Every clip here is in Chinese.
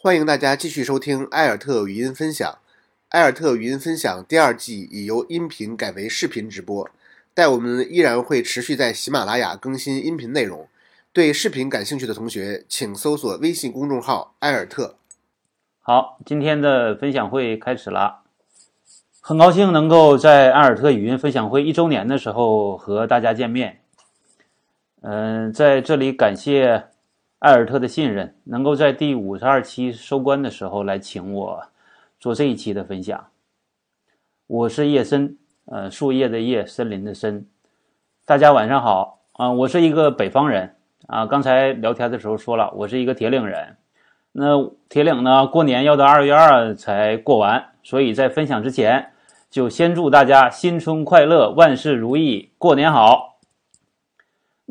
欢迎大家继续收听埃尔特语音分享。埃尔特语音分享第二季已由音频改为视频直播，但我们依然会持续在喜马拉雅更新音频内容。对视频感兴趣的同学，请搜索微信公众号“埃尔特”。好，今天的分享会开始了。很高兴能够在埃尔特语音分享会一周年的时候和大家见面。嗯，在这里感谢艾尔特的信任，能够在第五十二期收官的时候来请我做这一期的分享。我是叶森，呃，树叶的叶，森林的森。大家晚上好啊，我是一个北方人。啊，刚才聊天的时候说了，我是一个铁岭人。那铁岭呢，过年要到二月二才过完，所以在分享之前，就先祝大家新春快乐，万事如意，过年好。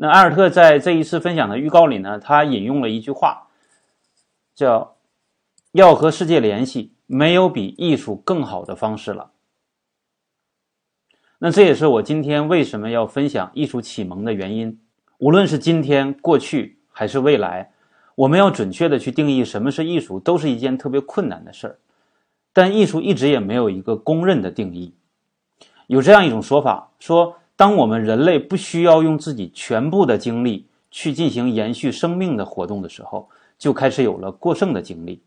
那埃尔特在这一次分享的预告里呢，他引用了一句话，叫“要和世界联系，没有比艺术更好的方式了”。那这也是我今天为什么要分享艺术启蒙的原因。无论是今天、过去还是未来，我们要准确的去定义什么是艺术，都是一件特别困难的事儿。但艺术一直也没有一个公认的定义。有这样一种说法，说当我们人类不需要用自己全部的精力去进行延续生命的活动的时候，就开始有了过剩的精力。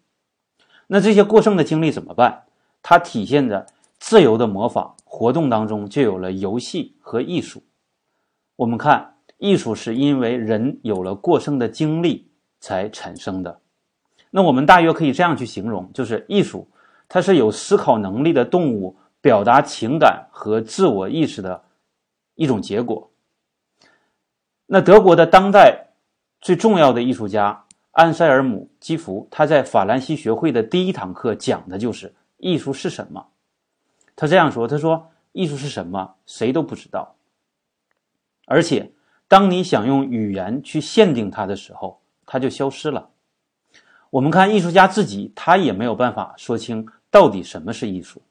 那这些过剩的精力怎么办？它体现在自由的模仿活动当中，就有了游戏和艺术。我们看。艺术是因为人有了过剩的精力才产生的，那我们大约可以这样去形容：就是艺术，它是有思考能力的动物表达情感和自我意识的一种结果。那德国的当代最重要的艺术家安塞尔姆·基弗，他在法兰西学会的第一堂课讲的就是艺术是什么。他这样说：“他说，艺术是什么？谁都不知道，而且。”当你想用语言去限定它的时候，它就消失了。我们看艺术家自己，他也没有办法说清到底什么是艺术。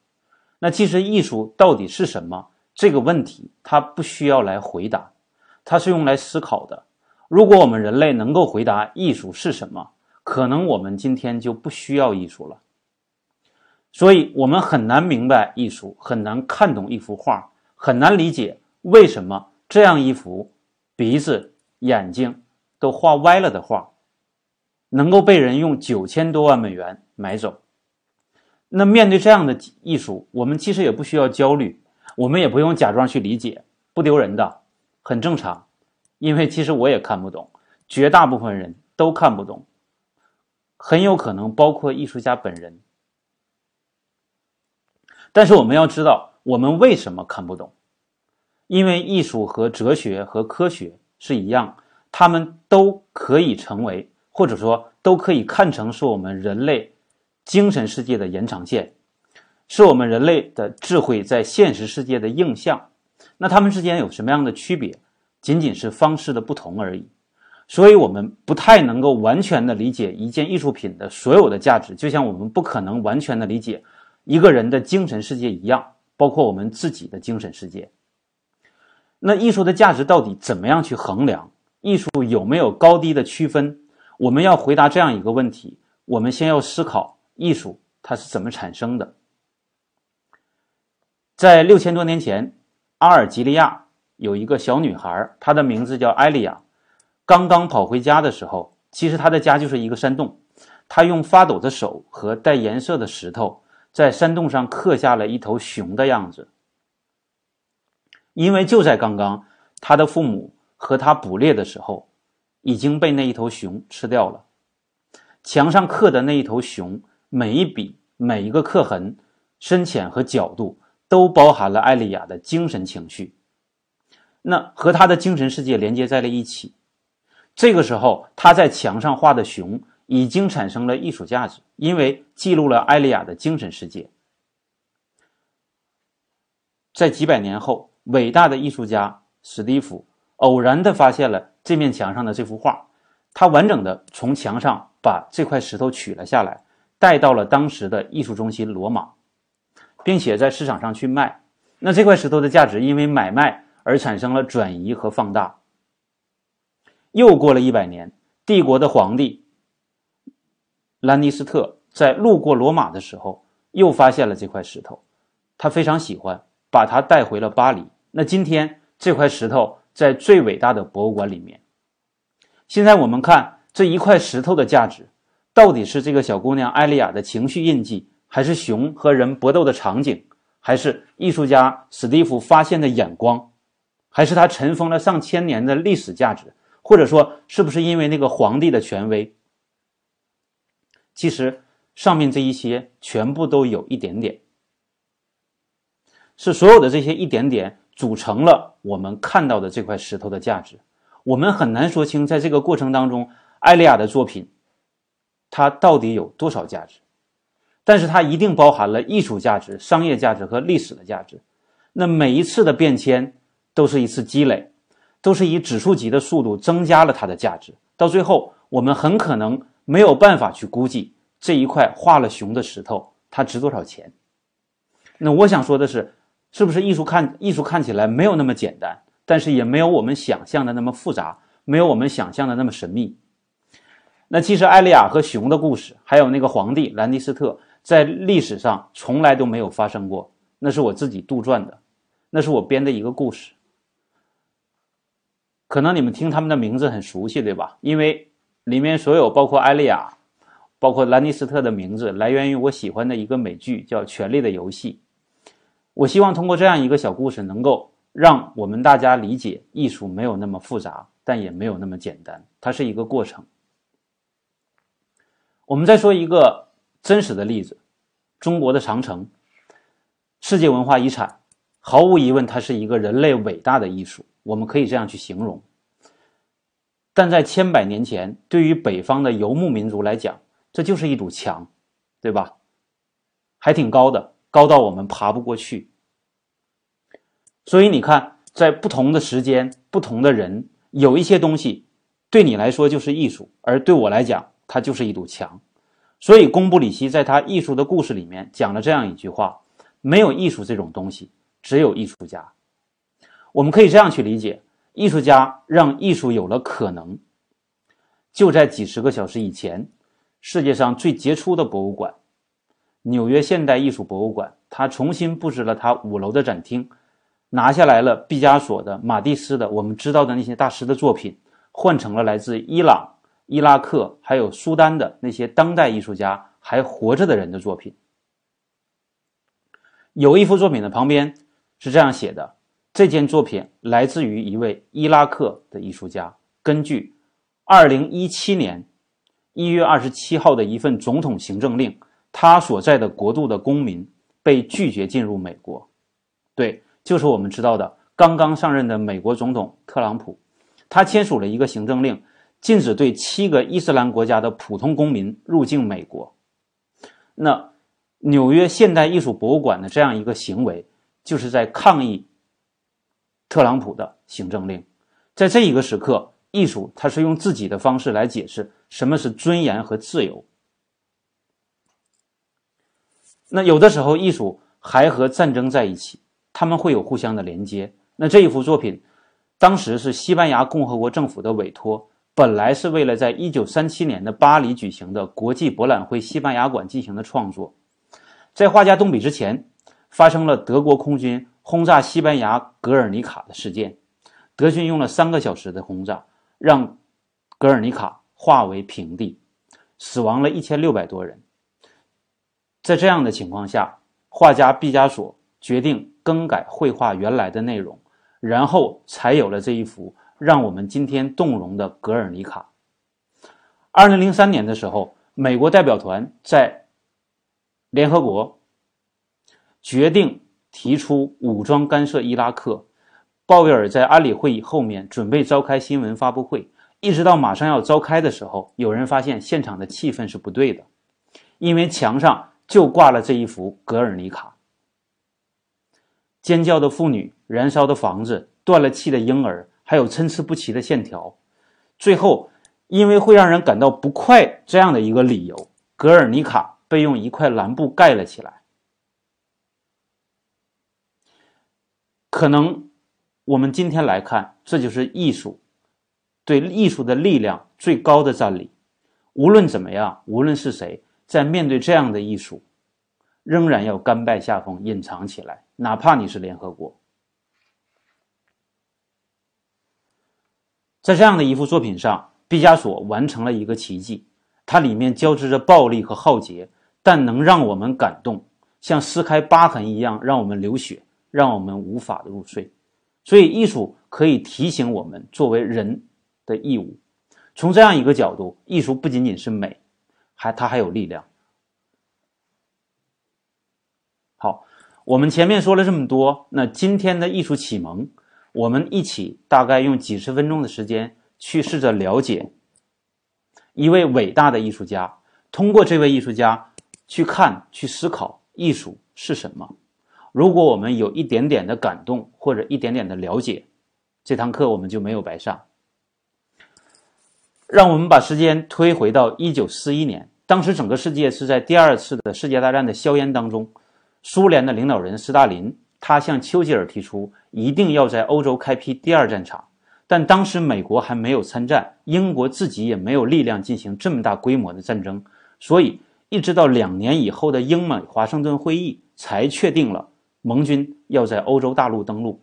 那其实艺术到底是什么这个问题，他不需要来回答，它是用来思考的。如果我们人类能够回答艺术是什么，可能我们今天就不需要艺术了。所以，我们很难明白艺术，很难看懂一幅画，很难理解为什么这样一幅。鼻子、眼睛都画歪了的画，能够被人用九千多万美元买走。那面对这样的艺术，我们其实也不需要焦虑，我们也不用假装去理解，不丢人的，很正常。因为其实我也看不懂，绝大部分人都看不懂，很有可能包括艺术家本人。但是我们要知道，我们为什么看不懂？因为艺术和哲学和科学是一样，他们都可以成为，或者说都可以看成是我们人类精神世界的延长线，是我们人类的智慧在现实世界的映像。那他们之间有什么样的区别？仅仅是方式的不同而已。所以，我们不太能够完全的理解一件艺术品的所有的价值，就像我们不可能完全的理解一个人的精神世界一样，包括我们自己的精神世界。那艺术的价值到底怎么样去衡量？艺术有没有高低的区分？我们要回答这样一个问题，我们先要思考艺术它是怎么产生的。在六千多年前，阿尔及利亚有一个小女孩，她的名字叫艾利亚。刚刚跑回家的时候，其实她的家就是一个山洞。她用发抖的手和带颜色的石头，在山洞上刻下了一头熊的样子。因为就在刚刚，他的父母和他捕猎的时候，已经被那一头熊吃掉了。墙上刻的那一头熊，每一笔、每一个刻痕，深浅和角度，都包含了艾丽亚的精神情绪。那和他的精神世界连接在了一起。这个时候，他在墙上画的熊已经产生了艺术价值，因为记录了艾丽亚的精神世界。在几百年后。伟大的艺术家史蒂夫偶然地发现了这面墙上的这幅画，他完整的从墙上把这块石头取了下来，带到了当时的艺术中心罗马，并且在市场上去卖。那这块石头的价值因为买卖而产生了转移和放大。又过了一百年，帝国的皇帝兰尼斯特在路过罗马的时候，又发现了这块石头，他非常喜欢，把它带回了巴黎。那今天这块石头在最伟大的博物馆里面。现在我们看这一块石头的价值，到底是这个小姑娘艾丽亚的情绪印记，还是熊和人搏斗的场景，还是艺术家史蒂夫发现的眼光，还是他尘封了上千年的历史价值，或者说是不是因为那个皇帝的权威？其实上面这一些全部都有一点点，是所有的这些一点点。组成了我们看到的这块石头的价值，我们很难说清，在这个过程当中，艾利亚的作品，它到底有多少价值？但是它一定包含了艺术价值、商业价值和历史的价值。那每一次的变迁都是一次积累，都是以指数级的速度增加了它的价值。到最后，我们很可能没有办法去估计这一块画了熊的石头它值多少钱。那我想说的是。是不是艺术看艺术看起来没有那么简单，但是也没有我们想象的那么复杂，没有我们想象的那么神秘。那其实艾利亚和熊的故事，还有那个皇帝兰尼斯特，在历史上从来都没有发生过，那是我自己杜撰的，那是我编的一个故事。可能你们听他们的名字很熟悉，对吧？因为里面所有包括艾利亚，包括兰尼斯特的名字，来源于我喜欢的一个美剧，叫《权力的游戏》。我希望通过这样一个小故事，能够让我们大家理解艺术没有那么复杂，但也没有那么简单，它是一个过程。我们再说一个真实的例子：中国的长城，世界文化遗产，毫无疑问，它是一个人类伟大的艺术，我们可以这样去形容。但在千百年前，对于北方的游牧民族来讲，这就是一堵墙，对吧？还挺高的。高到我们爬不过去，所以你看，在不同的时间、不同的人，有一些东西对你来说就是艺术，而对我来讲，它就是一堵墙。所以，贡布里希在他艺术的故事里面讲了这样一句话：没有艺术这种东西，只有艺术家。我们可以这样去理解：艺术家让艺术有了可能。就在几十个小时以前，世界上最杰出的博物馆。纽约现代艺术博物馆，他重新布置了他五楼的展厅，拿下来了毕加索的、马蒂斯的，我们知道的那些大师的作品，换成了来自伊朗、伊拉克还有苏丹的那些当代艺术家还活着的人的作品。有一幅作品的旁边是这样写的：这件作品来自于一位伊拉克的艺术家，根据二零一七年一月二十七号的一份总统行政令。他所在的国度的公民被拒绝进入美国，对，就是我们知道的刚刚上任的美国总统特朗普，他签署了一个行政令，禁止对七个伊斯兰国家的普通公民入境美国。那纽约现代艺术博物馆的这样一个行为，就是在抗议特朗普的行政令。在这一个时刻，艺术它是用自己的方式来解释什么是尊严和自由。那有的时候，艺术还和战争在一起，他们会有互相的连接。那这一幅作品，当时是西班牙共和国政府的委托，本来是为了在一九三七年的巴黎举行的国际博览会西班牙馆进行的创作。在画家动笔之前，发生了德国空军轰炸西班牙格尔尼卡的事件，德军用了三个小时的轰炸，让格尔尼卡化为平地，死亡了一千六百多人。在这样的情况下，画家毕加索决定更改绘画原来的内容，然后才有了这一幅让我们今天动容的《格尔尼卡》。二零零三年的时候，美国代表团在联合国决定提出武装干涉伊拉克。鲍威尔在安理会议后面准备召开新闻发布会，一直到马上要召开的时候，有人发现现场的气氛是不对的，因为墙上。就挂了这一幅《格尔尼卡》，尖叫的妇女、燃烧的房子、断了气的婴儿，还有参差不齐的线条。最后，因为会让人感到不快这样的一个理由，《格尔尼卡》被用一块蓝布盖了起来。可能我们今天来看，这就是艺术对艺术的力量最高的占领。无论怎么样，无论是谁，在面对这样的艺术，仍然要甘拜下风，隐藏起来，哪怕你是联合国。在这样的一幅作品上，毕加索完成了一个奇迹，它里面交织着暴力和浩劫，但能让我们感动，像撕开疤痕一样，让我们流血，让我们无法入睡。所以，艺术可以提醒我们作为人的义务。从这样一个角度，艺术不仅仅是美，还它还有力量。好，我们前面说了这么多，那今天的艺术启蒙。我们一起大概用几十分钟的时间去试着了解一位伟大的艺术家，通过这位艺术家去看、去思考艺术是什么。如果我们有一点点的感动或者一点点的了解，这堂课我们就没有白上。让我们把时间推回到一九四一年，当时整个世界是在第二次的世界大战的硝烟当中，苏联的领导人斯大林。他向丘吉尔提出，一定要在欧洲开辟第二战场，但当时美国还没有参战，英国自己也没有力量进行这么大规模的战争，所以一直到两年以后的英美华盛顿会议才确定了盟军要在欧洲大陆登陆。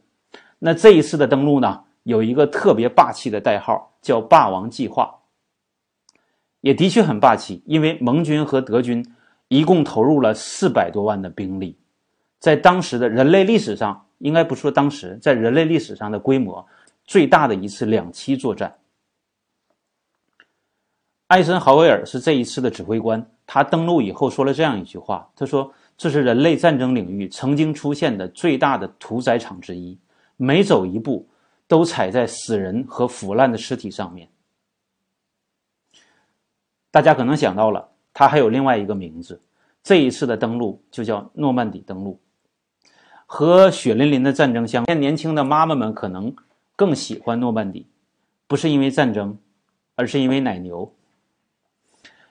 那这一次的登陆呢，有一个特别霸气的代号，叫“霸王计划”，也的确很霸气，因为盟军和德军一共投入了四百多万的兵力。在当时的人类历史上，应该不说当时，在人类历史上的规模最大的一次两栖作战。艾森豪威尔是这一次的指挥官，他登陆以后说了这样一句话：“他说这是人类战争领域曾经出现的最大的屠宰场之一，每走一步都踩在死人和腐烂的尸体上面。”大家可能想到了，他还有另外一个名字，这一次的登陆就叫诺曼底登陆。和血淋淋的战争相比，年轻的妈妈们可能更喜欢诺曼底，不是因为战争，而是因为奶牛。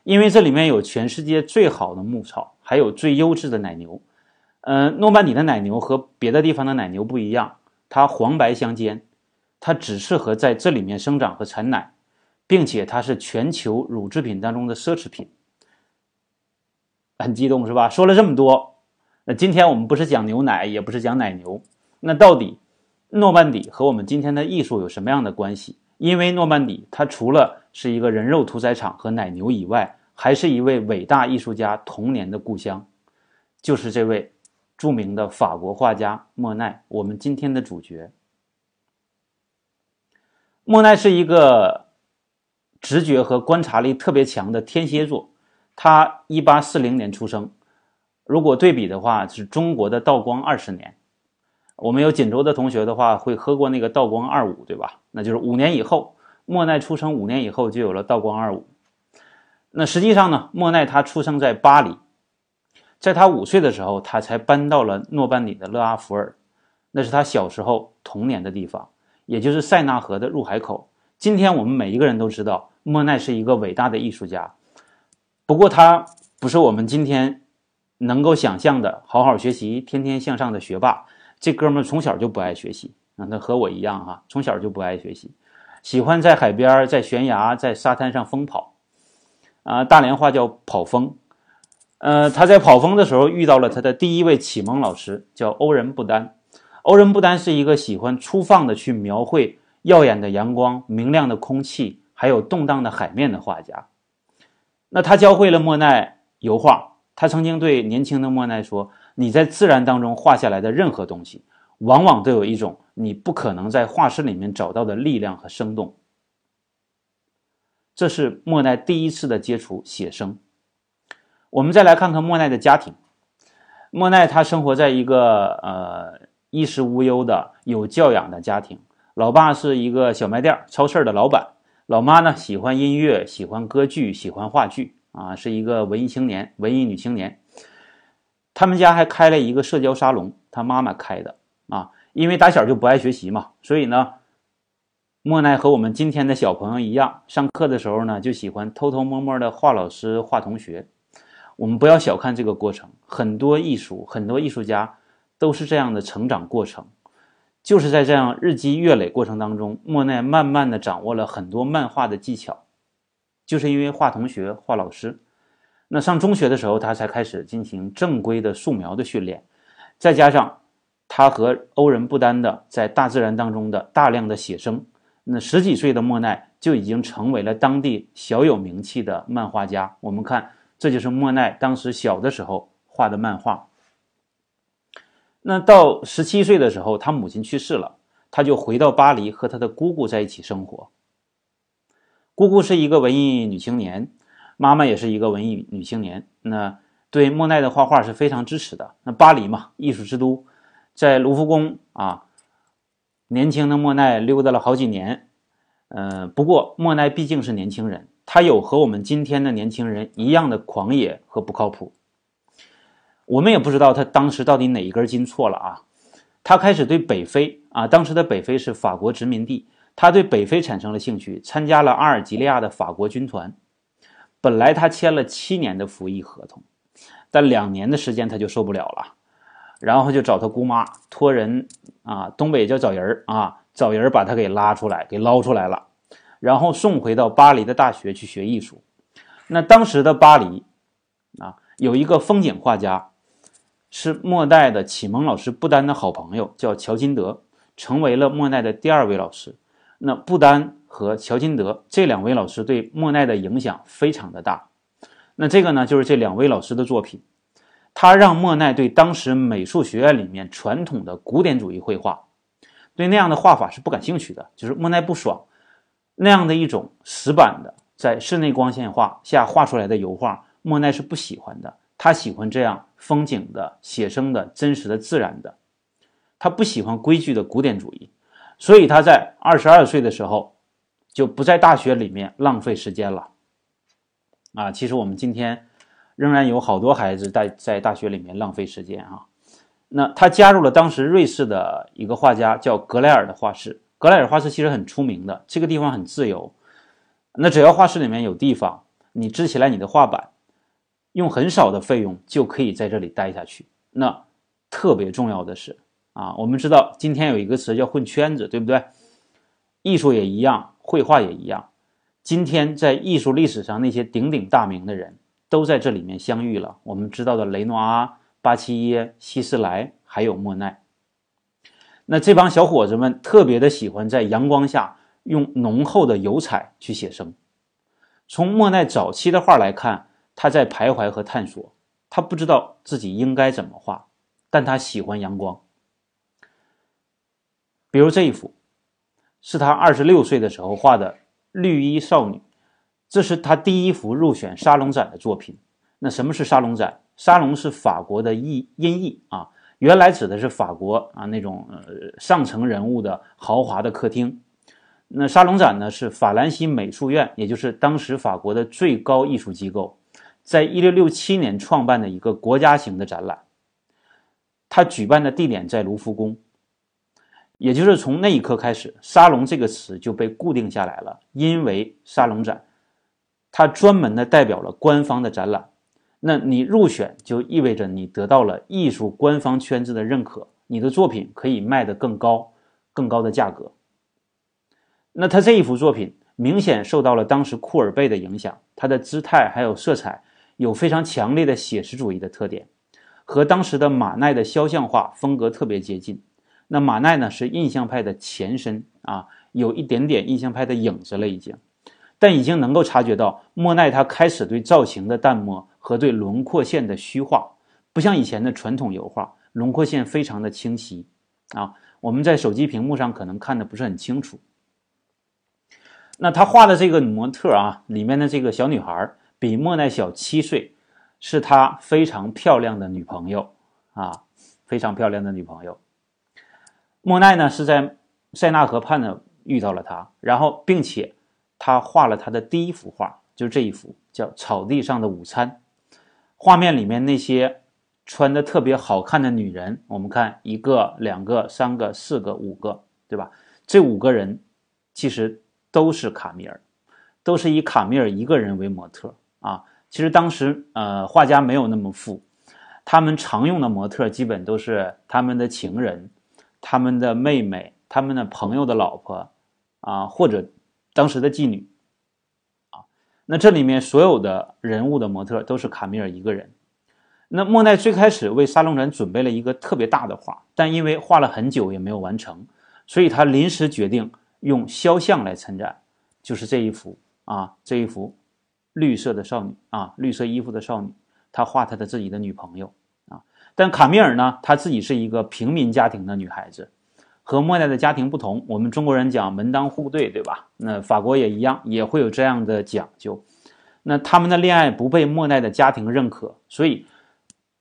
因为这里面有全世界最好的牧草，还有最优质的奶牛。嗯，诺曼底的奶牛和别的地方的奶牛不一样，它黄白相间，它只适合在这里面生长和产奶，并且它是全球乳制品当中的奢侈品。很激动是吧？说了这么多。那今天我们不是讲牛奶，也不是讲奶牛，那到底诺曼底和我们今天的艺术有什么样的关系？因为诺曼底它除了是一个人肉屠宰场和奶牛以外，还是一位伟大艺术家童年的故乡，就是这位著名的法国画家莫奈。我们今天的主角，莫奈是一个直觉和观察力特别强的天蝎座，他一八四零年出生。如果对比的话，是中国的道光二十年。我们有锦州的同学的话，会喝过那个道光二五，对吧？那就是五年以后，莫奈出生五年以后就有了道光二五。那实际上呢，莫奈他出生在巴黎，在他五岁的时候，他才搬到了诺曼底的勒阿弗尔，那是他小时候童年的地方，也就是塞纳河的入海口。今天我们每一个人都知道，莫奈是一个伟大的艺术家，不过他不是我们今天。能够想象的好好学习、天天向上的学霸，这哥们从小就不爱学习啊，他和我一样哈，从小就不爱学习，喜欢在海边、在悬崖、在沙滩上疯跑，啊，大连话叫跑疯。呃，他在跑疯的时候遇到了他的第一位启蒙老师，叫欧仁不丹。欧仁不丹是一个喜欢粗放的去描绘耀眼的阳光、明亮的空气，还有动荡的海面的画家。那他教会了莫奈油画。他曾经对年轻的莫奈说：“你在自然当中画下来的任何东西，往往都有一种你不可能在画室里面找到的力量和生动。”这是莫奈第一次的接触写生。我们再来看看莫奈的家庭。莫奈他生活在一个呃衣食无忧的有教养的家庭，老爸是一个小卖店超市的老板，老妈呢喜欢音乐，喜欢歌剧，喜欢话剧。啊，是一个文艺青年，文艺女青年。他们家还开了一个社交沙龙，他妈妈开的啊。因为打小就不爱学习嘛，所以呢，莫奈和我们今天的小朋友一样，上课的时候呢，就喜欢偷偷摸摸的画老师、画同学。我们不要小看这个过程，很多艺术、很多艺术家都是这样的成长过程。就是在这样日积月累过程当中，莫奈慢慢的掌握了很多漫画的技巧。就是因为画同学、画老师。那上中学的时候，他才开始进行正规的素描的训练，再加上他和欧仁不丹的在大自然当中的大量的写生，那十几岁的莫奈就已经成为了当地小有名气的漫画家。我们看，这就是莫奈当时小的时候画的漫画。那到十七岁的时候，他母亲去世了，他就回到巴黎和他的姑姑在一起生活。姑姑是一个文艺女青年，妈妈也是一个文艺女青年，那对莫奈的画画是非常支持的。那巴黎嘛，艺术之都，在卢浮宫啊，年轻的莫奈溜达了好几年。呃，不过莫奈毕竟是年轻人，他有和我们今天的年轻人一样的狂野和不靠谱。我们也不知道他当时到底哪一根筋错了啊！他开始对北非啊，当时的北非是法国殖民地，他对北非产生了兴趣，参加了阿尔及利亚的法国军团。本来他签了七年的服役合同，但两年的时间他就受不了了，然后就找他姑妈托人啊，东北叫找人儿啊，找人把他给拉出来，给捞出来了，然后送回到巴黎的大学去学艺术。那当时的巴黎啊，有一个风景画家。是莫奈的启蒙老师布丹的好朋友，叫乔金德，成为了莫奈的第二位老师。那布丹和乔金德这两位老师对莫奈的影响非常的大。那这个呢，就是这两位老师的作品，他让莫奈对当时美术学院里面传统的古典主义绘画，对那样的画法是不感兴趣的，就是莫奈不爽那样的一种死板的在室内光线画下画出来的油画，莫奈是不喜欢的。他喜欢这样风景的、写生的、真实的、自然的，他不喜欢规矩的古典主义，所以他在二十二岁的时候就不在大学里面浪费时间了。啊，其实我们今天仍然有好多孩子在在大学里面浪费时间啊。那他加入了当时瑞士的一个画家叫格莱尔的画室，格莱尔画室其实很出名的，这个地方很自由。那只要画室里面有地方，你支起来你的画板。用很少的费用就可以在这里待下去。那特别重要的是啊，我们知道今天有一个词叫混圈子，对不对？艺术也一样，绘画也一样。今天在艺术历史上那些鼎鼎大名的人都在这里面相遇了。我们知道的雷诺阿、巴齐耶、希斯莱，还有莫奈。那这帮小伙子们特别的喜欢在阳光下用浓厚的油彩去写生。从莫奈早期的画来看。他在徘徊和探索，他不知道自己应该怎么画，但他喜欢阳光。比如这一幅，是他二十六岁的时候画的绿衣少女，这是他第一幅入选沙龙展的作品。那什么是沙龙展？沙龙是法国的意音译啊，原来指的是法国啊那种呃上层人物的豪华的客厅。那沙龙展呢，是法兰西美术院，也就是当时法国的最高艺术机构。在一六六七年创办的一个国家型的展览，他举办的地点在卢浮宫，也就是从那一刻开始，“沙龙”这个词就被固定下来了。因为沙龙展，它专门的代表了官方的展览，那你入选就意味着你得到了艺术官方圈子的认可，你的作品可以卖得更高、更高的价格。那他这一幅作品明显受到了当时库尔贝的影响，他的姿态还有色彩。有非常强烈的写实主义的特点，和当时的马奈的肖像画风格特别接近。那马奈呢是印象派的前身啊，有一点点印象派的影子了已经，但已经能够察觉到莫奈他开始对造型的淡漠和对轮廓线的虚化，不像以前的传统油画，轮廓线非常的清晰啊。我们在手机屏幕上可能看的不是很清楚。那他画的这个模特啊，里面的这个小女孩。比莫奈小七岁，是他非常漂亮的女朋友啊，非常漂亮的女朋友。莫奈呢是在塞纳河畔呢遇到了她，然后并且他画了他的第一幅画，就是这一幅叫《草地上的午餐》。画面里面那些穿的特别好看的女人，我们看一个、两个、三个、四个、五个，对吧？这五个人其实都是卡米尔，都是以卡米尔一个人为模特。啊，其实当时呃，画家没有那么富，他们常用的模特基本都是他们的情人、他们的妹妹、他们的朋友的老婆，啊，或者当时的妓女，啊，那这里面所有的人物的模特都是卡米尔一个人。那莫奈最开始为沙龙展准备了一个特别大的画，但因为画了很久也没有完成，所以他临时决定用肖像来参展，就是这一幅啊，这一幅绿色的少女啊，绿色衣服的少女，他画他的自己的女朋友。但卡米尔呢，她自己是一个平民家庭的女孩子，和莫奈的家庭不同，我们中国人讲门当户对，对吧？那法国也一样，也会有这样的讲究。那他们的恋爱不被莫奈的家庭认可，所以。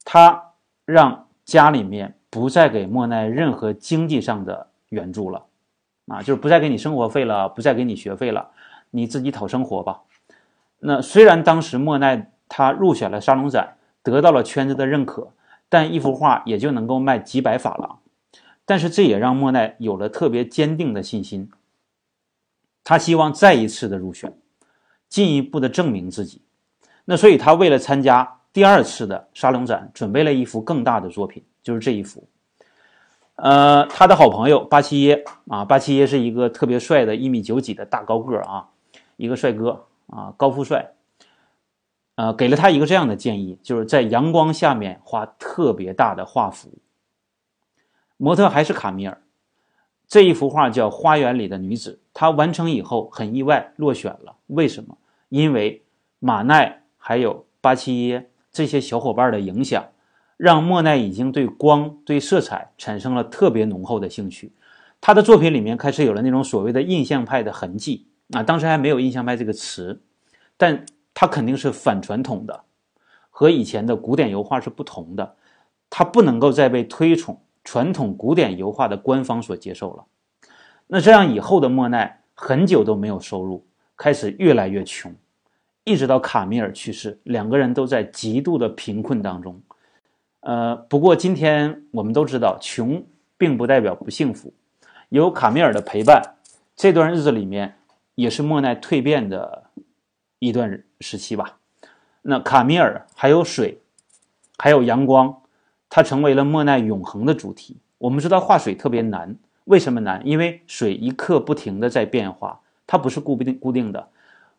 他让家里面不再给莫奈任何经济上的援助了，啊，就是不再给你生活费了，不再给你学费了，你自己讨生活吧。那虽然当时莫奈他入选了沙龙展，得到了圈子的认可，但一幅画也就能够卖几百法郎。但是这也让莫奈有了特别坚定的信心，他希望再一次的入选，进一步的证明自己。那所以他为了参加。第二次的沙龙展准备了一幅更大的作品，就是这一幅。呃，他的好朋友巴齐耶啊，巴齐耶是一个特别帅的，一米九几的大高个啊，一个帅哥啊，高富帅。呃，给了他一个这样的建议，就是在阳光下面画特别大的画幅。模特还是卡米尔，这一幅画叫《花园里的女子》。他完成以后很意外落选了，为什么？因为马奈还有巴齐耶。这些小伙伴的影响，让莫奈已经对光、对色彩产生了特别浓厚的兴趣。他的作品里面开始有了那种所谓的印象派的痕迹啊，当时还没有印象派这个词，但他肯定是反传统的，和以前的古典油画是不同的。他不能够再被推崇传统古典油画的官方所接受了。那这样以后的莫奈很久都没有收入，开始越来越穷。一直到卡米尔去世，两个人都在极度的贫困当中。呃，不过今天我们都知道，穷并不代表不幸福。有卡米尔的陪伴，这段日子里面也是莫奈蜕变的一段时期吧。那卡米尔还有水，还有阳光，它成为了莫奈永恒的主题。我们知道画水特别难，为什么难？因为水一刻不停的在变化，它不是固定固定的。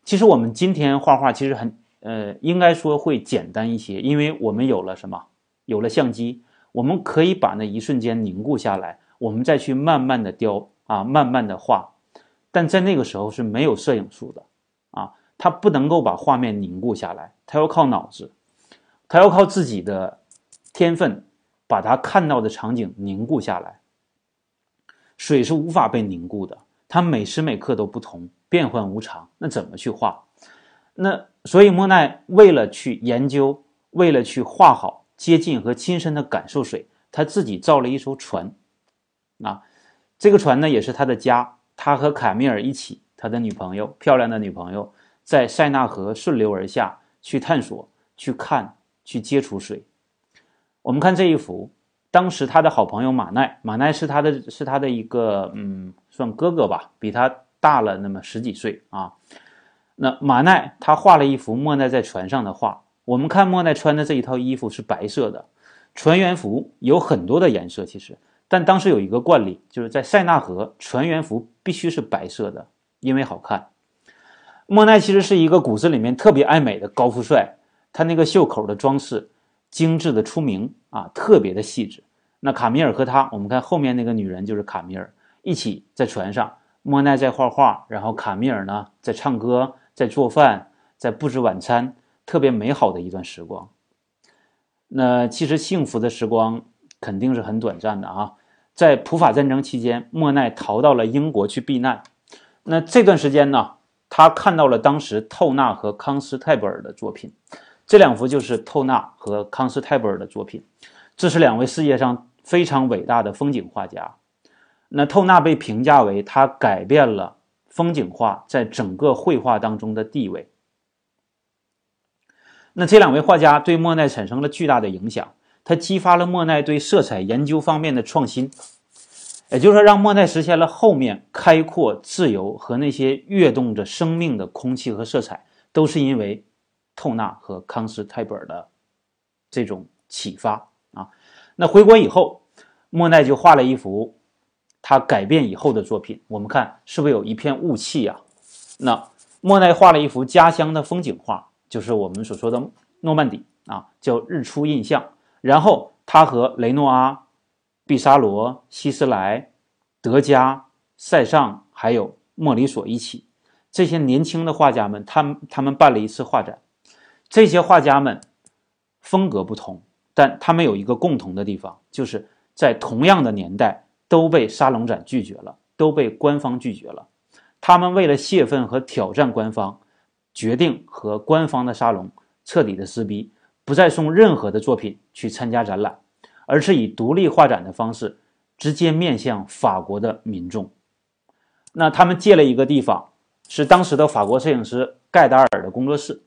其实我们今天画画其实很，呃，应该说会简单一些，因为我们有了什么？有了相机，我们可以把那一瞬间凝固下来，我们再去慢慢的雕啊，慢慢的画。但在那个时候是没有摄影术的，他不能够把画面凝固下来，他要靠脑子，他要靠自己的天分，把他看到的场景凝固下来。水是无法被凝固的，它每时每刻都不同。变幻无常，那怎么去画？那所以莫奈为了去研究，为了去画好、接近和亲身的感受水，他自己造了一艘船。啊，这个船呢也是他的家。他和卡米尔一起，他的女朋友，漂亮的女朋友，在塞纳河顺流而下去探索、去看、去接触水。我们看这一幅，当时他的好朋友马奈，马奈是他的是他的一个嗯，算哥哥吧，比他。大了那么十几岁啊，那马奈他画了一幅莫奈在船上的画。我们看莫奈穿的这一套衣服是白色的，船员服有很多的颜色，其实，但当时有一个惯例，就是在塞纳河，船员服必须是白色的，因为好看。莫奈其实是一个骨子里面特别爱美的高富帅，他那个袖口的装饰精致的出名啊，特别的细致。那卡米尔和他，我们看后面那个女人就是卡米尔，一起在船上。莫奈在画画，然后卡米尔呢在唱歌，在做饭，在布置晚餐，特别美好的一段时光。那其实幸福的时光肯定是很短暂的啊！在普法战争期间，莫奈逃到了英国去避难。那这段时间呢，他看到了当时透纳和康斯泰布尔的作品，这两幅就是透纳和康斯泰布尔的作品，这是两位世界上非常伟大的风景画家。那透纳被评价为他改变了风景画在整个绘画当中的地位。那这两位画家对莫奈产生了巨大的影响，他激发了莫奈对色彩研究方面的创新，也就是说，让莫奈实现了后面开阔、自由和那些跃动着生命的空气和色彩，都是因为透纳和康斯泰布尔的这种启发啊。那回国以后，莫奈就画了一幅。他改变以后的作品，我们看是不是有一片雾气呀？那莫奈画了一幅家乡的风景画，就是我们所说的诺曼底啊，叫《日出印象》。然后他和雷诺阿、毕沙罗、希斯莱、德加、塞尚还有莫里索一起，这些年轻的画家们，他们他们办了一次画展。这些画家们风格不同，但他们有一个共同的地方，就是在同样的年代都被沙龙展拒绝了，都被官方拒绝了。他们为了泄愤和挑战官方，决定和官方的沙龙彻底的撕逼，不再送任何的作品去参加展览，而是以独立画展的方式直接面向法国的民众。那他们借了一个地方，是当时的法国摄影师盖达尔的工作室，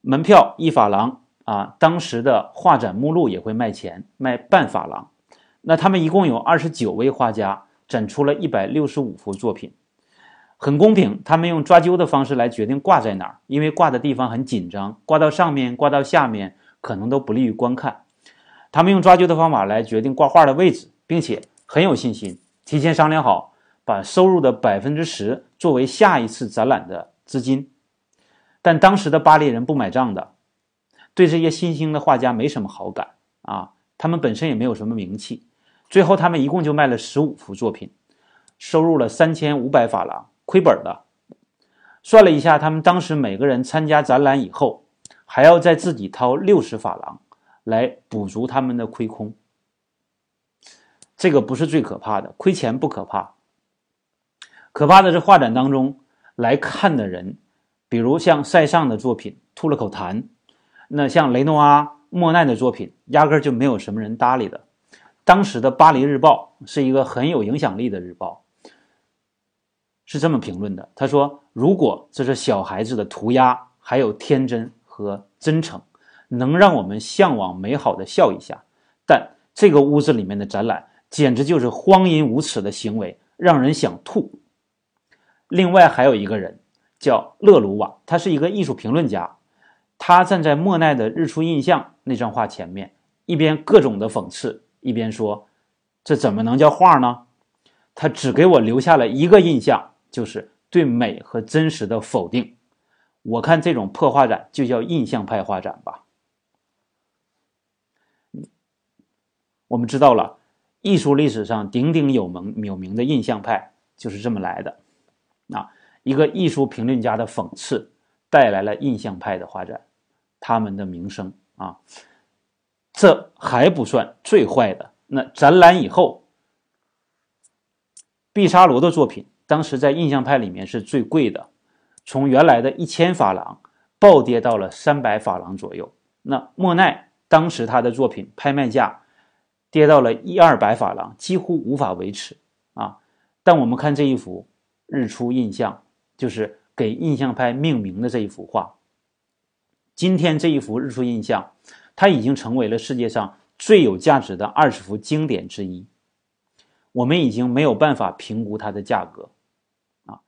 门票一法郎啊。当时的画展目录也会卖钱，卖半法郎。那他们一共有二十九位画家，展出了一百六十五幅作品。很公平，他们用抓阄的方式来决定挂在哪儿，因为挂的地方很紧张，挂到上面、挂到下面可能都不利于观看。他们用抓阄的方法来决定挂画的位置，并且很有信心，提前商量好，把收入的百分之十作为下一次展览的资金。但当时的巴黎人不买账的，对这些新兴的画家没什么好感啊，他们本身也没有什么名气。最后，他们一共就卖了十五幅作品，收入了三千五百法郎。亏本的，算了一下，他们当时每个人参加展览以后，还要再自己掏六十法郎来补足他们的亏空。这个不是最可怕的，亏钱不可怕，可怕的是画展当中来看的人，比如像塞尚的作品吐了口痰，那像雷诺阿、莫奈的作品，压根就没有什么人搭理的。当时的《巴黎日报》是一个很有影响力的日报。是这么评论的：“他说，如果这是小孩子的涂鸦，还有天真和真诚，能让我们向往美好的笑一下。但这个屋子里面的展览，简直就是荒淫无耻的行为，让人想吐。”另外还有一个人叫勒鲁瓦，他是一个艺术评论家，他站在莫奈的《日出印象》那张画前面，一边各种的讽刺，一边说：“这怎么能叫画呢？他只给我留下了一个印象。”就是对美和真实的否定。我看这种破画展就叫印象派画展吧。我们知道了，艺术历史上鼎鼎有名有名的印象派就是这么来的。啊，一个艺术评论家的讽刺带来了印象派的发展，他们的名声啊。这还不算最坏的，那展览以后，毕沙罗的作品。当时在印象派里面是最贵的，从原来的一千法郎暴跌到了三百法郎左右。那莫奈当时他的作品拍卖价跌到了一二百法郎，几乎无法维持啊。但我们看这一幅《日出印象》，就是给印象派命名的这一幅画。今天这一幅《日出印象》，它已经成为了世界上最有价值的二十幅经典之一。我们已经没有办法评估它的价格啊。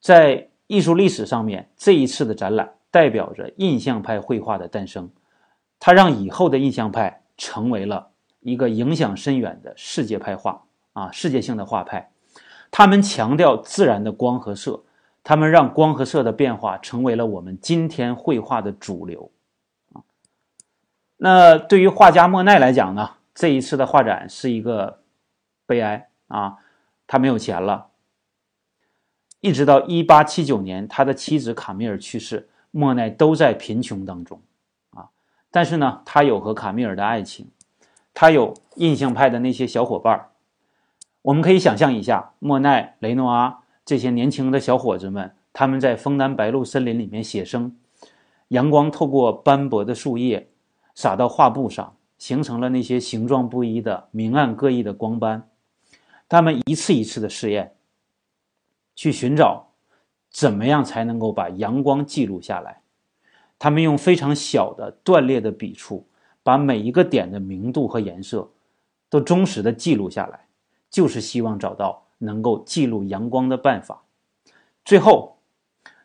在艺术历史上面，这一次的展览代表着印象派绘画的诞生，它让以后的印象派成为了一个影响深远的世界派画啊，世界性的画派。他们强调自然的光和色，他们让光和色的变化成为了我们今天绘画的主流啊。那对于画家莫奈来讲呢，这一次的画展是一个悲哀啊，他没有钱了。一直到一八七九年，他的妻子卡米尔去世，莫奈都在贫穷当中，但是呢，他有和卡米尔的爱情，他有印象派的那些小伙伴我们可以想象一下，莫奈、雷诺阿这些年轻的小伙子们，他们在枫丹白露森林里面写生，阳光透过斑驳的树叶洒到画布上，形成了那些形状不一的明暗各异的光斑，他们一次一次的试验。去寻找怎么样才能够把阳光记录下来？他们用非常小的断裂的笔触，把每一个点的明度和颜色都忠实的记录下来，就是希望找到能够记录阳光的办法。最后，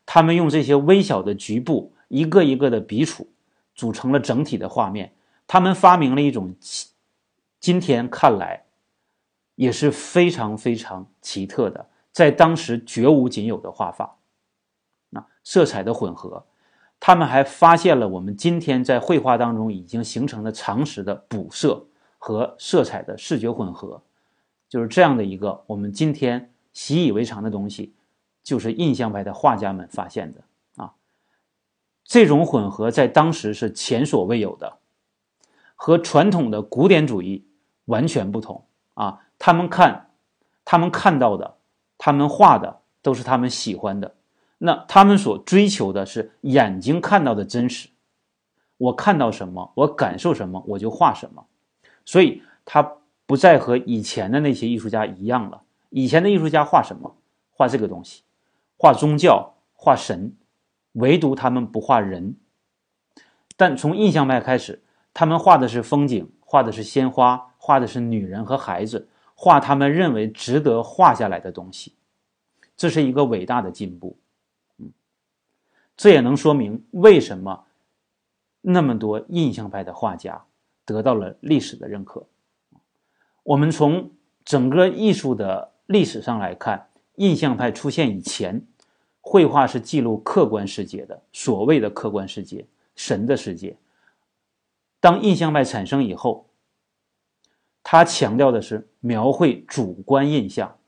他们用这些微小的局部一个一个的笔触，组成了整体的画面。他们发明了一种今天看来也是非常非常奇特的。在当时绝无仅有的画法啊，色彩的混合。他们还发现了我们今天在绘画当中已经形成的常识的补色和色彩的视觉混合，就是这样的一个我们今天习以为常的东西，就是印象派的画家们发现的啊。这种混合在当时是前所未有的，和传统的古典主义完全不同啊。他们看，他们看到的，他们画的都是他们喜欢的。那他们所追求的是眼睛看到的真实，我看到什么，我感受什么，我就画什么，所以他不再和以前的那些艺术家一样了。以前的艺术家画什么？画这个东西，画宗教，画神，唯独他们不画人。但从印象派开始，他们画的是风景，画的是鲜花，画的是女人和孩子，画他们认为值得画下来的东西。这是一个伟大的进步。这也能说明为什么那么多印象派的画家得到了历史的认可。我们从整个艺术的历史上来看，印象派出现以前，绘画是记录客观世界的，所谓的客观世界、神的世界。当印象派产生以后，他强调的是描绘主观印象，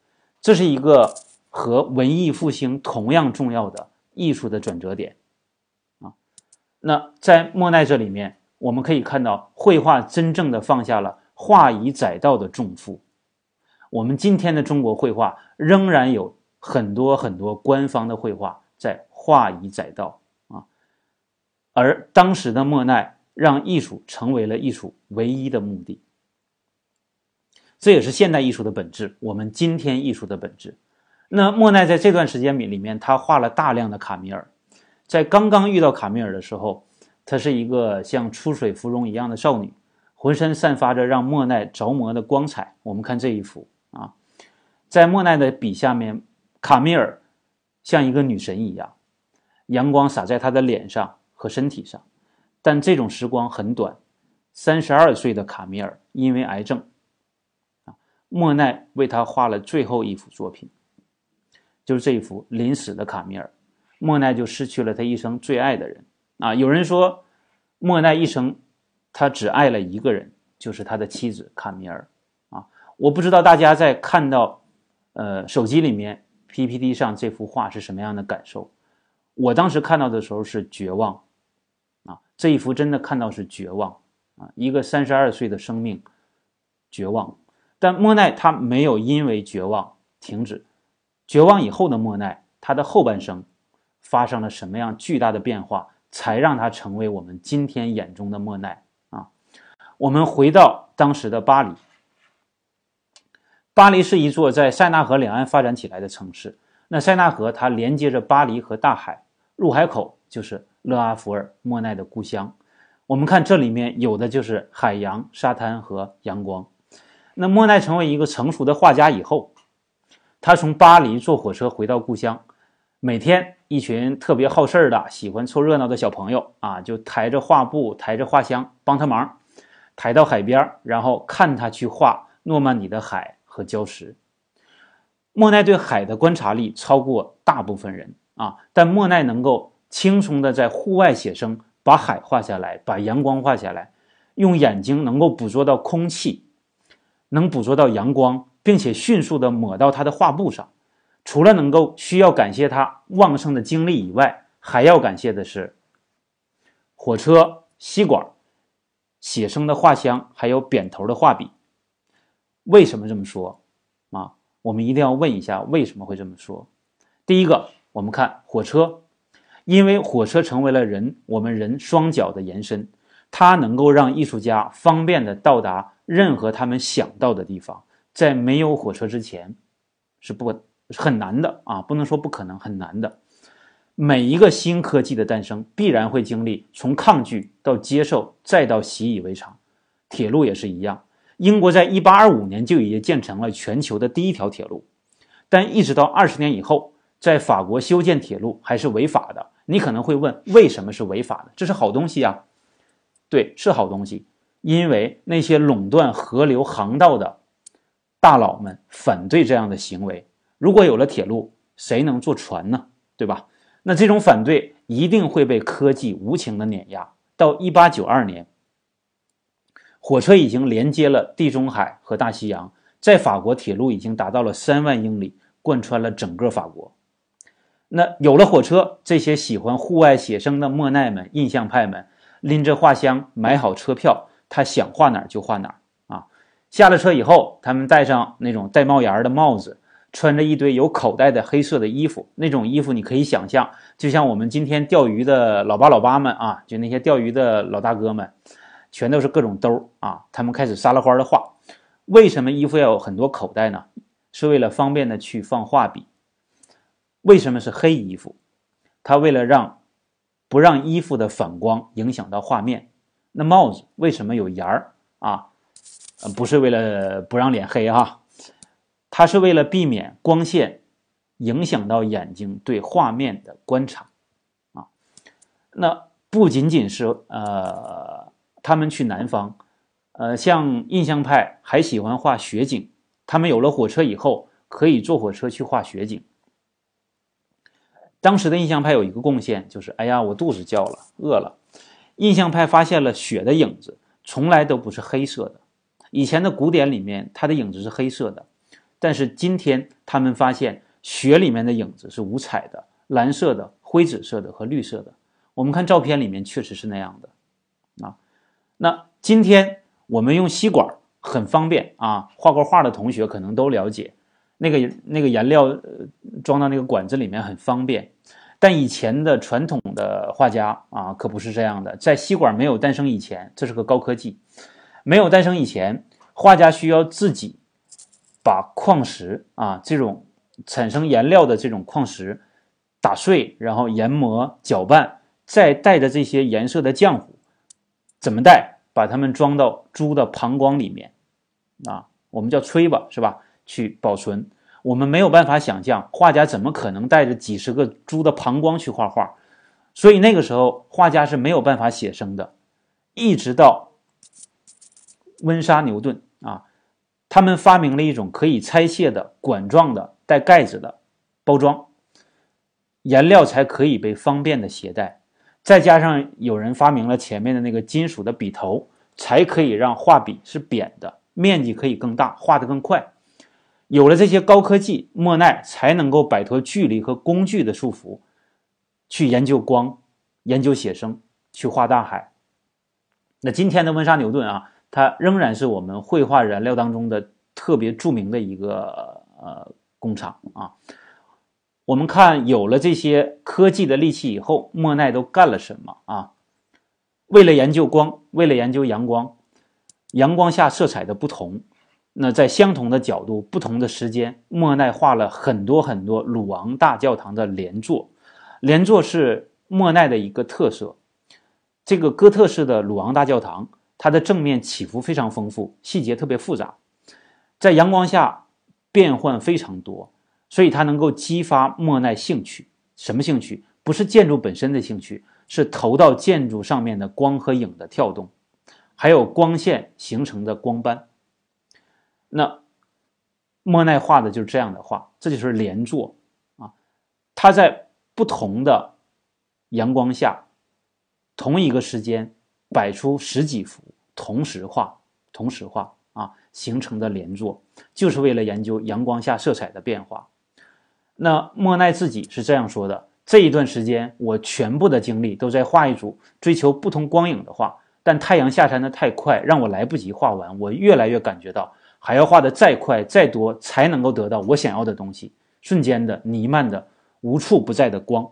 这是一个和文艺复兴同样重要的。艺术的转折点，啊，那在莫奈这里面，我们可以看到绘画真正的放下了画以载道的重负。我们今天的中国绘画仍然有很多很多官方的绘画在画以载道啊，而当时的莫奈让艺术成为了艺术唯一的目的。这也是现代艺术的本质，我们今天艺术的本质。那莫奈在这段时间里里面，他画了大量的卡米尔。在刚刚遇到卡米尔的时候，她是一个像出水芙蓉一样的少女，浑身散发着让莫奈着魔的光彩。我们看这一幅啊，在莫奈的笔下面，卡米尔像一个女神一样，阳光洒在她的脸上和身体上。但这种时光很短，三十二岁的卡米尔因为癌症，莫奈为她画了最后一幅作品。就是这一幅临死的卡米尔，莫奈就失去了他一生最爱的人啊！有人说，莫奈一生他只爱了一个人，就是他的妻子卡米尔啊！我不知道大家在看到呃手机里面 PPT 上这幅画是什么样的感受？我当时看到的时候是绝望啊！这一幅真的看到是绝望啊！一个三十二岁的生命绝望，但莫奈他没有因为绝望停止。绝望以后的莫奈，他的后半生发生了什么样巨大的变化，才让他成为我们今天眼中的莫奈啊？我们回到当时的巴黎，巴黎是一座在塞纳河两岸发展起来的城市。那塞纳河它连接着巴黎和大海，入海口就是勒阿弗尔，莫奈的故乡。我们看这里面有的就是海洋、沙滩和阳光。那莫奈成为一个成熟的画家以后。他从巴黎坐火车回到故乡，每天一群特别好事儿的、喜欢凑热闹的小朋友啊，就抬着画布、抬着画箱帮他忙，抬到海边，然后看他去画诺曼底的海和礁石。莫奈对海的观察力超过大部分人啊，但莫奈能够轻松的在户外写生，把海画下来，把阳光画下来，用眼睛能够捕捉到空气，能捕捉到阳光。并且迅速地抹到他的画布上，除了能够需要感谢他旺盛的精力以外，还要感谢的是火车、吸管、写生的画箱，还有扁头的画笔。为什么这么说？啊，我们一定要问一下为什么会这么说。第一个，我们看火车，因为火车成为了人我们人双脚的延伸，它能够让艺术家方便地到达任何他们想到的地方。在没有火车之前，是不很难的啊，不能说不可能，很难的。每一个新科技的诞生，必然会经历从抗拒到接受，再到习以为常。铁路也是一样，英国在1825年就已经建成了全球的第一条铁路，但一直到二十年以后，在法国修建铁路还是违法的。你可能会问，为什么是违法的？这是好东西啊，对，是好东西，因为那些垄断河流航道的。大佬们反对这样的行为。如果有了铁路，谁能坐船呢？对吧？那这种反对一定会被科技无情的碾压。到一八九二年，火车已经连接了地中海和大西洋，在法国铁路已经达到了三万英里，贯穿了整个法国。那有了火车，这些喜欢户外写生的莫奈们、印象派们，拎着画箱，买好车票，他想画哪儿就画哪儿。下了车以后，他们戴上那种带帽檐的帽子。穿着一堆有口袋的黑色的衣服，那种衣服你可以想象，就像我们今天钓鱼的老八老八们啊，就那些钓鱼的老大哥们，全都是各种兜啊。他们开始撒了欢的画。为什么衣服要有很多口袋呢？是为了方便的去放画笔。为什么是黑衣服？他为了让不让衣服的反光影响到画面。那帽子为什么有檐儿啊？不是为了不让脸黑哈。它是为了避免光线影响到眼睛对画面的观察，啊，那不仅仅是呃，他们去南方，呃，像印象派还喜欢画雪景，他们有了火车以后，可以坐火车去画雪景。当时的印象派有一个贡献，就是哎呀，我肚子叫了，饿了。印象派发现了雪的影子从来都不是黑色的，以前的古典里面，它的影子是黑色的。但是今天他们发现雪里面的影子是五彩的，蓝色的、灰紫色的和绿色的。我们看照片里面确实是那样的，啊，那今天我们用吸管很方便啊，画过画的同学可能都了解，那个那个颜料装到那个管子里面很方便。但以前的传统的画家啊可不是这样的，在吸管没有诞生以前，这是个高科技，没有诞生以前，画家需要自己。把矿石啊，这种产生颜料的这种矿石打碎，然后研磨、搅拌，再带着这些颜色的浆糊，怎么带？把它们装到猪的膀胱里面，啊，我们叫吹吧，是吧？去保存。我们没有办法想象，画家怎么可能带着几十个猪的膀胱去画画？所以那个时候，画家是没有办法写生的。一直到温莎牛顿啊。他们发明了一种可以拆卸的管状的带盖子的包装，颜料才可以被方便的携带。再加上有人发明了前面的那个金属的笔头，才可以让画笔是扁的，面积可以更大，画得更快。有了这些高科技，莫奈才能够摆脱距离和工具的束缚，去研究光，研究写生，去画大海。那今天的温莎牛顿啊。它仍然是我们绘画燃料当中的特别著名的一个呃工厂啊。我们看有了这些科技的利器以后，莫奈都干了什么啊？为了研究光，为了研究阳光，阳光下色彩的不同，那在相同的角度、不同的时间，莫奈画了很多很多鲁昂大教堂的连坐。连坐是莫奈的一个特色。这个哥特式的鲁昂大教堂。它的正面起伏非常丰富，细节特别复杂，在阳光下变换非常多，所以它能够激发莫奈兴趣。什么兴趣？不是建筑本身的兴趣，是投到建筑上面的光和影的跳动，还有光线形成的光斑。那莫奈画的就是这样的画，这就是连坐啊。他在不同的阳光下，同一个时间摆出十几幅。同时画，同时画啊，形成的连坐，就是为了研究阳光下色彩的变化。那莫奈自己是这样说的：这一段时间，我全部的精力都在画一组追求不同光影的画，但太阳下山的太快，让我来不及画完。我越来越感觉到，还要画的再快再多，才能够得到我想要的东西。瞬间的弥漫的无处不在的光。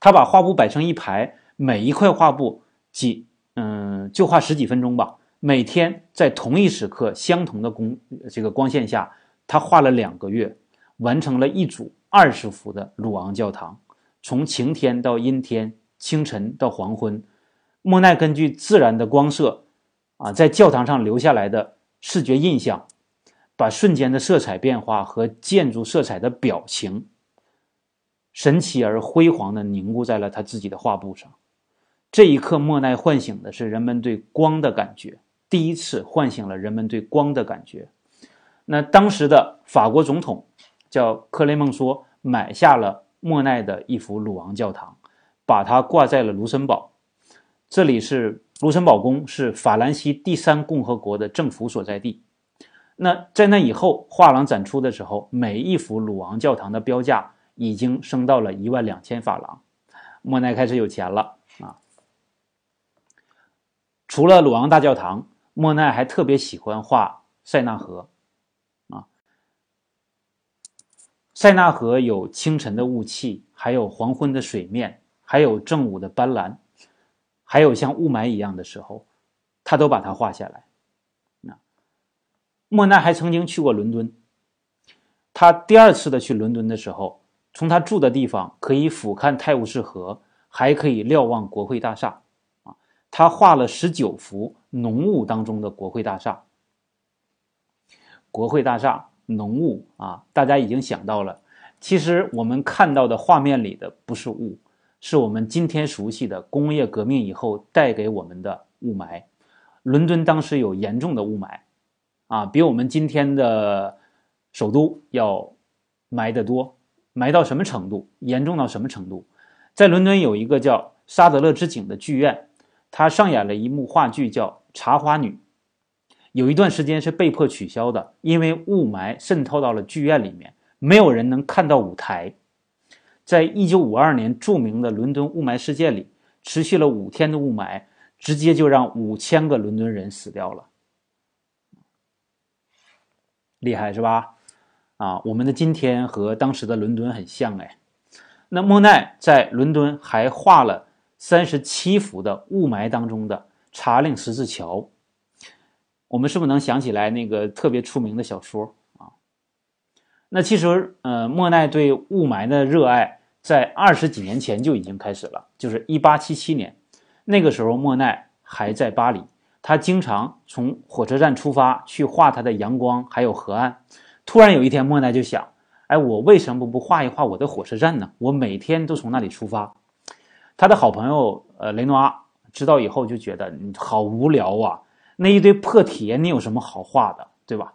他把画布摆成一排，每一块画布几。嗯，就画十几分钟吧。每天在同一时刻、相同的光这个光线下，他画了两个月，完成了一组二十幅的鲁昂教堂。从晴天到阴天，清晨到黄昏，莫奈根据自然的光色，啊，在教堂上留下来的视觉印象，把瞬间的色彩变化和建筑色彩的表情，神奇而辉煌地凝固在了他自己的画布上。这一刻，莫奈唤醒的是人们对光的感觉，第一次唤醒了人们对光的感觉。那当时的法国总统叫克雷孟梭，买下了莫奈的一幅鲁昂教堂，把它挂在了卢森堡。这里是卢森堡宫，是法兰西第三共和国的政府所在地。那在那以后，画廊展出的时候，每一幅鲁昂教堂的标价已经升到了一万两千法郎。莫奈开始有钱了！除了鲁昂大教堂，莫奈还特别喜欢画塞纳河啊。塞纳河有清晨的雾气，还有黄昏的水面，还有正午的斑斓，还有像雾霾一样的时候，他都把它画下来。莫奈还曾经去过伦敦。他第二次的去伦敦的时候，从他住的地方可以俯瞰泰晤士河，还可以瞭望国会大厦。他画了十九幅浓雾当中的国会大厦。国会大厦浓雾啊，大家已经想到了。其实我们看到的画面里的不是雾，是我们今天熟悉的工业革命以后带给我们的雾霾。伦敦当时有严重的雾霾。啊，比我们今天的首都要霾得多，埋到什么程度？严重到什么程度？在伦敦有一个叫沙德勒之井的剧院，他上演了一幕话剧叫《茶花女》，有一段时间是被迫取消的，因为雾霾渗透到了剧院里面，没有人能看到舞台。在一九五二年著名的伦敦雾霾事件里，持续了五天的雾霾，直接就让五千个伦敦人死掉了。厉害是吧？啊，我们的今天和当时的伦敦很像哎。那莫奈在伦敦还画了三十七幅的雾霾当中的查令十字桥。我们是不是能想起来那个特别出名的小说啊？那其实呃，莫奈对雾霾的热爱在二十几年前就已经开始了，就是一八七七年，那个时候莫奈还在巴黎。他经常从火车站出发去画他的阳光，还有河岸。突然有一天，莫奈就想：“哎，我为什么不画一画我的火车站呢？我每天都从那里出发。”他的好朋友呃雷诺阿知道以后就觉得：“你好无聊啊，那一堆破铁，你有什么好画的，对吧？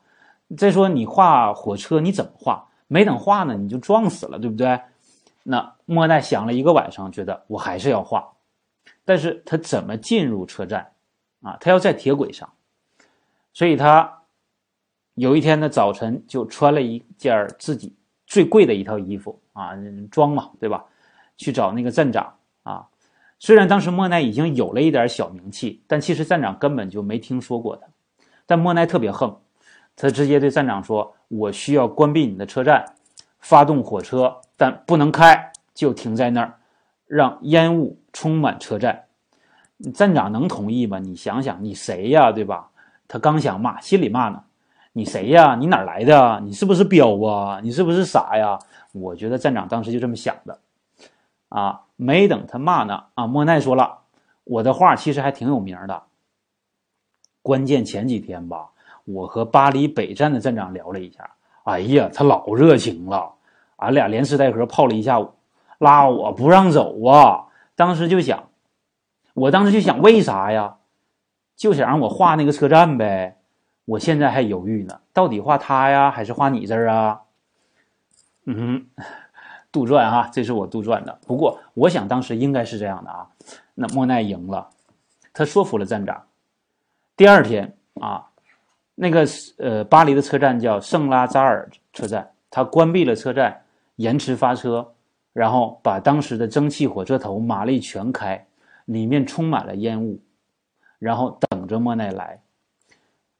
再说你画火车，你怎么画？没等画呢，你就撞死了，对不对？”那莫奈想了一个晚上，觉得我还是要画，但是他怎么进入车站？啊，他要在铁轨上，所以他有一天的早晨就穿了一件自己最贵的一套衣服啊，装嘛，对吧？去找那个站长。虽然当时莫奈已经有了一点小名气，但其实站长根本就没听说过他。但莫奈特别横，他直接对站长说：“我需要关闭你的车站，发动火车，但不能开，就停在那儿，让烟雾充满车站。”站长能同意吗？你想想，你谁呀，对吧？他刚想骂，心里骂呢。你谁呀？你哪来的？你是不是彪啊？你是不是傻呀？我觉得站长当时就这么想的。啊，没等他骂呢，啊，莫奈说了，我的画其实还挺有名的。关键前几天吧，我和巴黎北站的站长聊了一下，哎呀，他老热情了，俺俩连吃带喝泡了一下午，拉我不让走啊。当时就想。我当时就想，为啥呀？就想让我画那个车站呗。我现在还犹豫呢，到底画他呀，还是画你这儿啊？嗯，杜撰哈，这是我杜撰的。不过我想当时应该是这样的啊。那莫奈赢了，他说服了站长。第二天啊，那个呃，巴黎的车站叫圣拉扎尔车站，他关闭了车站，延迟发车，然后把当时的蒸汽火车头马力全开。里面充满了烟雾，然后等着莫奈来。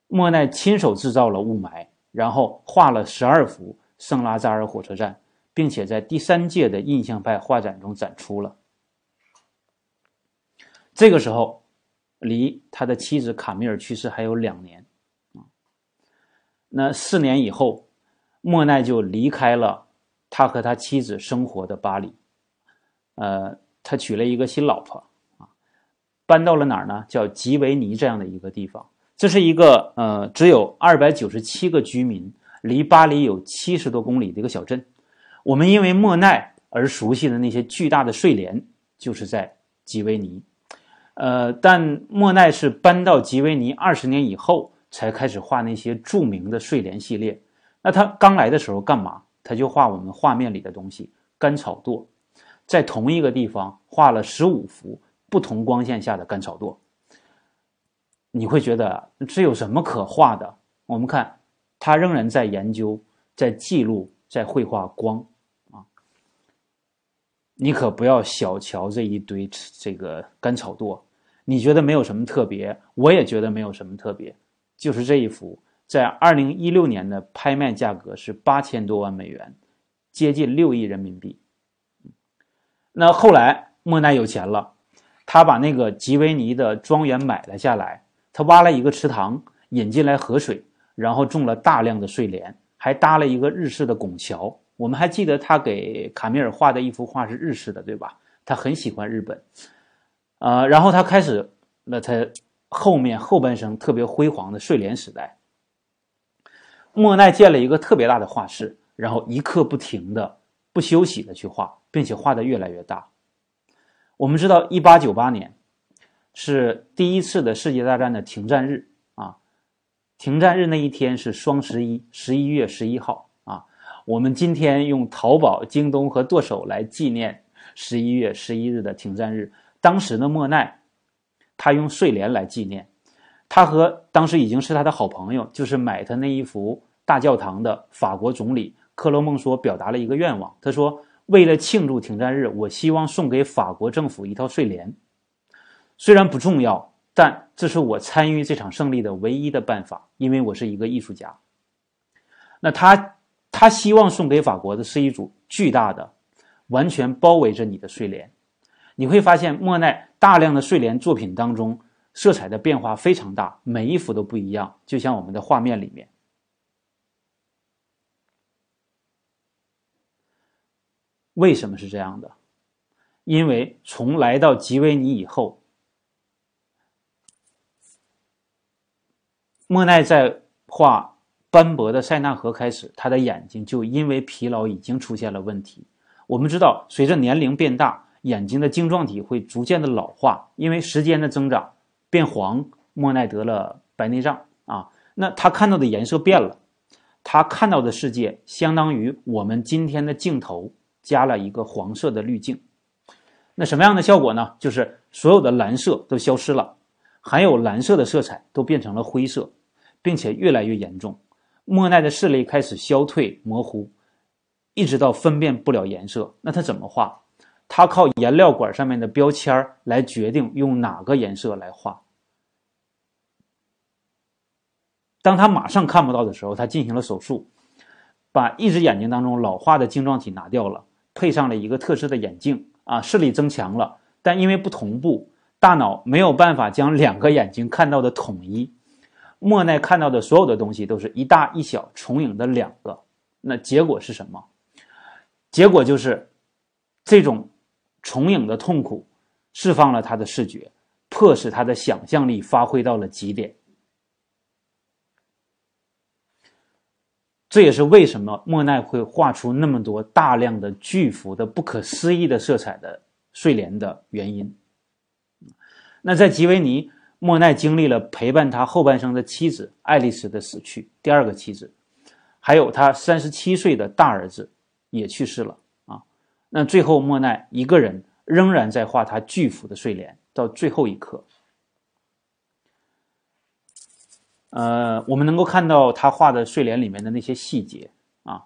莫奈亲手制造了雾霾，然后画了十二幅圣拉扎尔火车站，并且在第三届的印象派画展中展出了。这个时候，离他的妻子卡米尔去世还有两年。那四年以后，莫奈就离开了他和他妻子生活的巴黎，呃，他娶了一个新老婆。搬到了哪儿呢？叫吉维尼这样的一个地方。这是一个呃，只有二百九十七个居民，离巴黎有七十多公里的一个小镇。我们因为莫奈而熟悉的那些巨大的睡莲，就是在吉维尼。呃，但莫奈是搬到吉维尼二十年以后才开始画那些著名的睡莲系列。那他刚来的时候干嘛？他就画我们画面里的东西，干草垛，在同一个地方画了十五幅不同光线下的干草垛。你会觉得这有什么可画的？我们看，他仍然在研究，在记录，在绘画光。你可不要小瞧这一堆这个干草垛，你觉得没有什么特别，我也觉得没有什么特别，就是这一幅，在二零一六年的拍卖价格是八千多万美元，接近六亿人民币。那后来莫奈有钱了，他把那个吉维尼的庄园买了下来。他挖了一个池塘，引进来河水，然后种了大量的睡莲，还搭了一个日式的拱桥。我们还记得他给卡米尔画的一幅画是日式的，对吧？他很喜欢日本，呃，然后他开始了他后面后半生特别辉煌的睡莲时代。莫奈建了一个特别大的画室，然后一刻不停的、不休息的去画，并且画的越来越大。我们知道，一八九八年。是第一次的世界大战的停战日啊！停战日那一天是双十一，十一月十一号。我们今天用淘宝、京东和剁手来纪念十一月十一日的停战日。当时的莫奈，他用睡莲来纪念。他和当时已经是他的好朋友，就是买他那一幅大教堂的法国总理克罗孟说，表达了一个愿望。他说：“为了庆祝停战日，我希望送给法国政府一套睡莲。”虽然不重要，但这是我参与这场胜利的唯一的办法，因为我是一个艺术家。那他他希望送给法国的是一组巨大的、完全包围着你的睡莲。你会发现，莫奈大量的睡莲作品当中，色彩的变化非常大，每一幅都不一样，就像我们的画面里面。为什么是这样的？因为从来到吉维尼以后。莫奈在画斑驳的塞纳河开始，他的眼睛就因为疲劳已经出现了问题。我们知道，随着年龄变大，眼睛的晶状体会逐渐的老化，因为时间的增长变黄。莫奈得了白内障啊，那他看到的颜色变了，他看到的世界相当于我们今天的镜头加了一个黄色的滤镜。那什么样的效果呢？就是所有的蓝色都消失了，含有蓝色的色彩都变成了灰色。并且越来越严重，莫奈的视力开始消退模糊，一直到分辨不了颜色。那他怎么画？他靠颜料管上面的标签来决定用哪个颜色来画。当他马上看不到的时候，他进行了手术，把一只眼睛当中老化的晶状体拿掉了，配上了一个特制的眼镜啊，视力增强了。但因为不同步，大脑没有办法将两个眼睛看到的统一。莫奈看到的所有的东西都是一大一小重影的两个，那结果是什么？结果就是这种重影的痛苦释放了他的视觉，迫使他的想象力发挥到了极点。这也是为什么莫奈会画出那么多大量的巨幅的不可思议的色彩的睡莲的原因。那在吉维尼。莫奈经历了陪伴他后半生的妻子爱丽丝的死去，第二个妻子，还有他三十七岁的大儿子也去世了啊。那最后，莫奈一个人仍然在画他巨幅的睡莲，到最后一刻。呃，我们能够看到他画的睡莲里面的那些细节啊。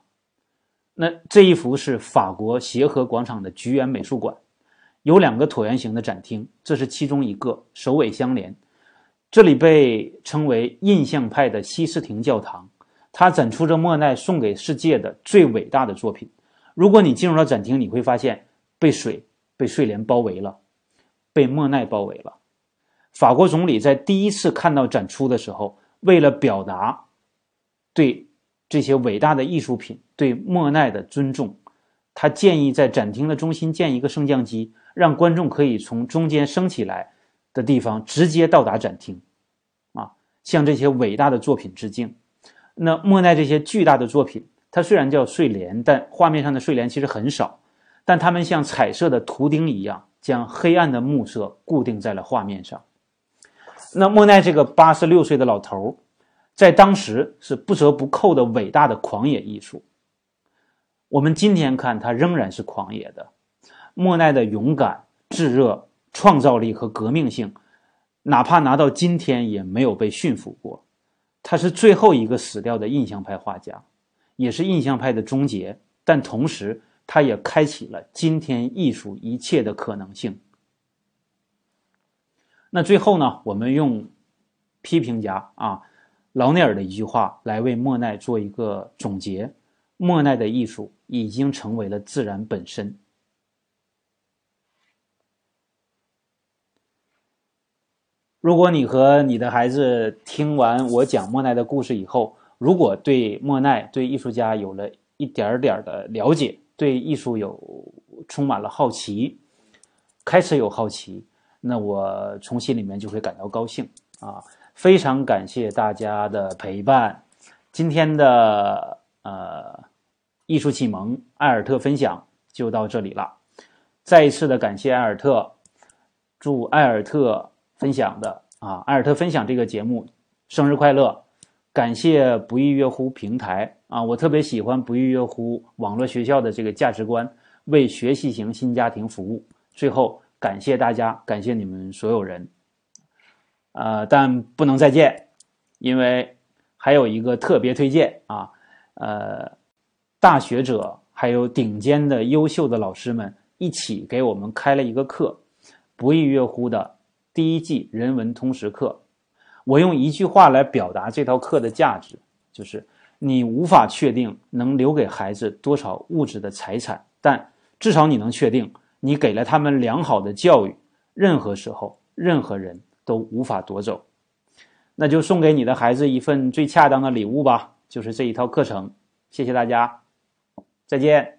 那这一幅是法国协和广场的菊园美术馆，有两个椭圆形的展厅，这是其中一个，首尾相连。这里被称为印象派的西斯廷教堂，它展出着莫奈送给世界的最伟大的作品。如果你进入了展厅，你会发现被水、被睡莲包围了，被莫奈包围了。法国总理在第一次看到展出的时候，为了表达对这些伟大的艺术品、对莫奈的尊重，他建议在展厅的中心建一个升降机，让观众可以从中间升起来。的地方直接到达展厅，向这些伟大的作品致敬。那莫奈这些巨大的作品，它虽然叫睡莲，但画面上的睡莲其实很少，但它们像彩色的图钉一样，将黑暗的暮色固定在了画面上。那莫奈这个八十六岁的老头，在当时是不折不扣的伟大的狂野艺术。我们今天看他仍然是狂野的。莫奈的勇敢、炙热、创造力和革命性，哪怕拿到今天也没有被驯服过。他是最后一个死掉的印象派画家，也是印象派的终结。但同时，他也开启了今天艺术一切的可能性。那最后呢，我们用批评家啊劳内尔的一句话来为莫奈做一个总结：莫奈的艺术已经成为了自然本身。如果你和你的孩子听完我讲莫奈的故事以后，如果对莫奈、对艺术家有了一点点的了解，对艺术有充满了好奇，开始有好奇，那我从心里面就会感到高兴啊！非常感谢大家的陪伴，今天的呃艺术启蒙艾尔特分享就到这里了，再一次的感谢艾尔特，祝艾尔特。分享的啊，艾尔特分享这个节目，生日快乐！感谢不亦乐乎平台啊，我特别喜欢不亦乐乎网络学校的这个价值观，为学习型新家庭服务。最后，感谢大家，感谢你们所有人。呃，但不能再见，因为还有一个特别推荐啊，呃，大学者还有顶尖的优秀的老师们一起给我们开了一个课，不亦乐乎的。第一季人文通识课，我用一句话来表达这套课的价值，就是你无法确定能留给孩子多少物质的财产，但至少你能确定，你给了他们良好的教育，任何时候、任何人都无法夺走。那就送给你的孩子一份最恰当的礼物吧，就是这一套课程。谢谢大家，再见。